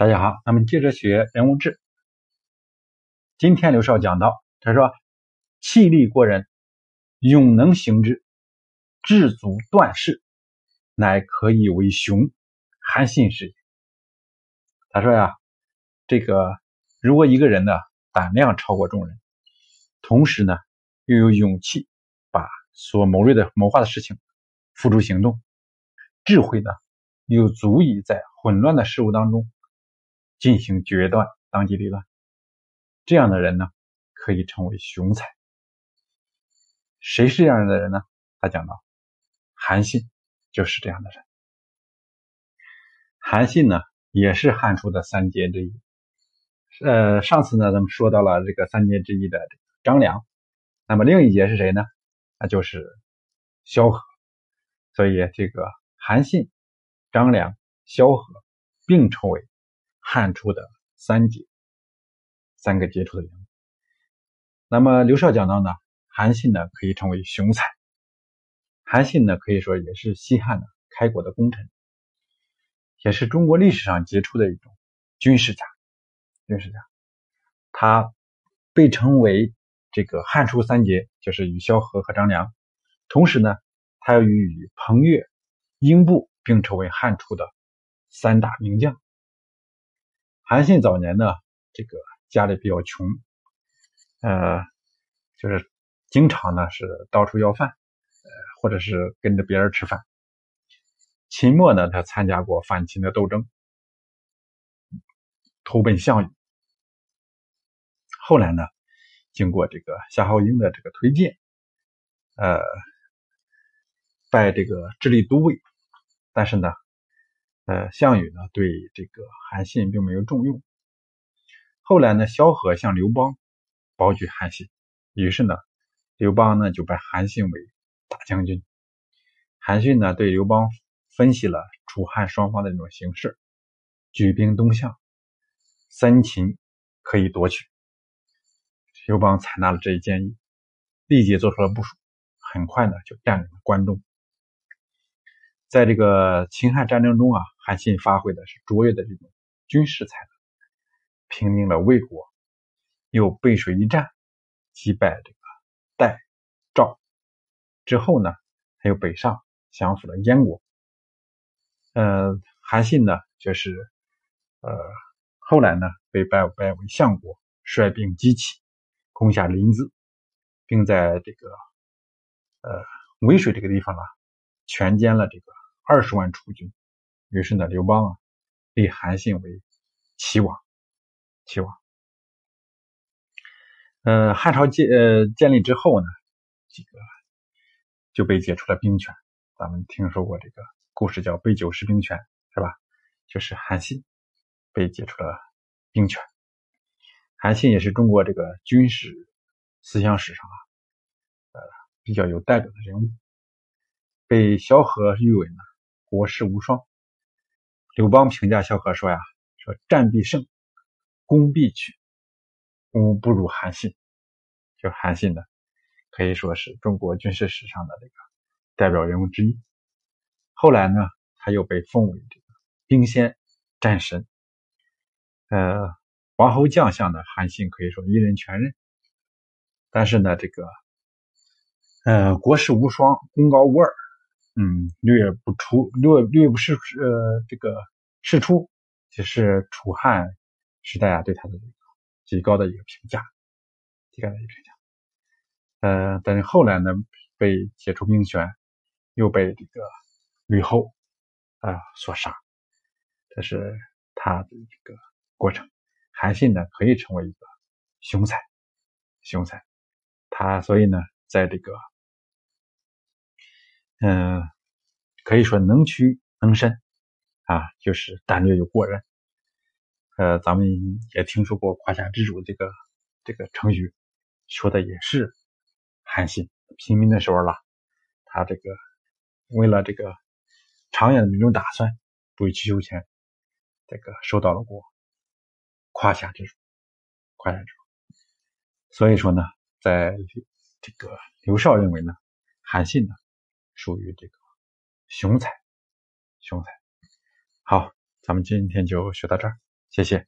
大家好，咱们接着学人物志。今天刘少讲到，他说：“气力过人，勇能行之，志足断事，乃可以为雄。韩信是也。”他说呀，这个如果一个人呢胆量超过众人，同时呢又有勇气把所谋略的谋划的事情付诸行动，智慧呢又足以在混乱的事物当中。进行决断，当机立断，这样的人呢，可以称为雄才。谁是这样的人呢？他讲到，韩信就是这样的人。韩信呢，也是汉初的三杰之一。呃，上次呢，咱们说到了这个三杰之一的张良，那么另一杰是谁呢？那就是萧何。所以这个韩信、张良、萧何并称为。汉初的三杰，三个杰出的人物。那么刘少讲到呢，韩信呢可以称为雄才。韩信呢可以说也是西汉的开国的功臣，也是中国历史上杰出的一种军事家。军事家，他被称为这个汉初三杰，就是与萧何和张良。同时呢，他又与彭越、英布并称为汉初的三大名将。韩信早年呢，这个家里比较穷，呃，就是经常呢是到处要饭，呃，或者是跟着别人吃饭。秦末呢，他参加过反秦的斗争，投奔项羽。后来呢，经过这个夏侯婴的这个推荐，呃，拜这个直隶都尉，但是呢。呃，项羽呢对这个韩信并没有重用。后来呢，萧何向刘邦保举韩信，于是呢，刘邦呢就拜韩信为大将军。韩信呢对刘邦分析了楚汉双方的这种形势，举兵东向，三秦可以夺取。刘邦采纳了这一建议，立即做出了部署，很快呢就占领了关中。在这个秦汉战争中啊。韩信发挥的是卓越的这种军事才能，平定了魏国，又背水一战击败这个代、赵，之后呢，他又北上降服了燕国。呃，韩信呢，就是呃，后来呢被拜拜为相国，率兵击起，攻下临淄，并在这个呃渭水这个地方啊，全歼了这个二十万楚军。于是呢，刘邦啊立韩信为齐王，齐王。呃，汉朝建呃建立之后呢，这个就被解除了兵权。咱们听说过这个故事，叫被九十兵权，是吧？就是韩信被解除了兵权。韩信也是中国这个军事思想史上啊，呃比较有代表的人物，被萧何誉为呢国士无双。刘邦评价萧何说：“呀，说战必胜，攻必取，吾不如韩信。就韩信呢，可以说是中国军事史上的这个代表人物之一。后来呢，他又被封为这个兵仙、战神。呃，王侯将相的韩信可以说一人全任。但是呢，这个呃，国士无双，功高无二。”嗯，略不出，略略不是呃，这个事出，只是楚汉时代啊对他的这个极高的一个评价，极高的一个评价。呃，但是后来呢，被解除兵权，又被这个吕后啊所杀，这是他的这个过程。韩信呢，可以成为一个雄才，雄才。他所以呢，在这个。嗯，可以说能屈能伸啊，就是胆略又过人。呃，咱们也听说过“胯下之主”这个这个成语，说的也是韩信平民的时候了。他这个为了这个长远的这种打算，不畏去求全，这个受到了过胯下之辱，胯下之辱。所以说呢，在这个刘少认为呢，韩信呢。属于这个雄才，雄才。好，咱们今天就学到这儿。谢谢。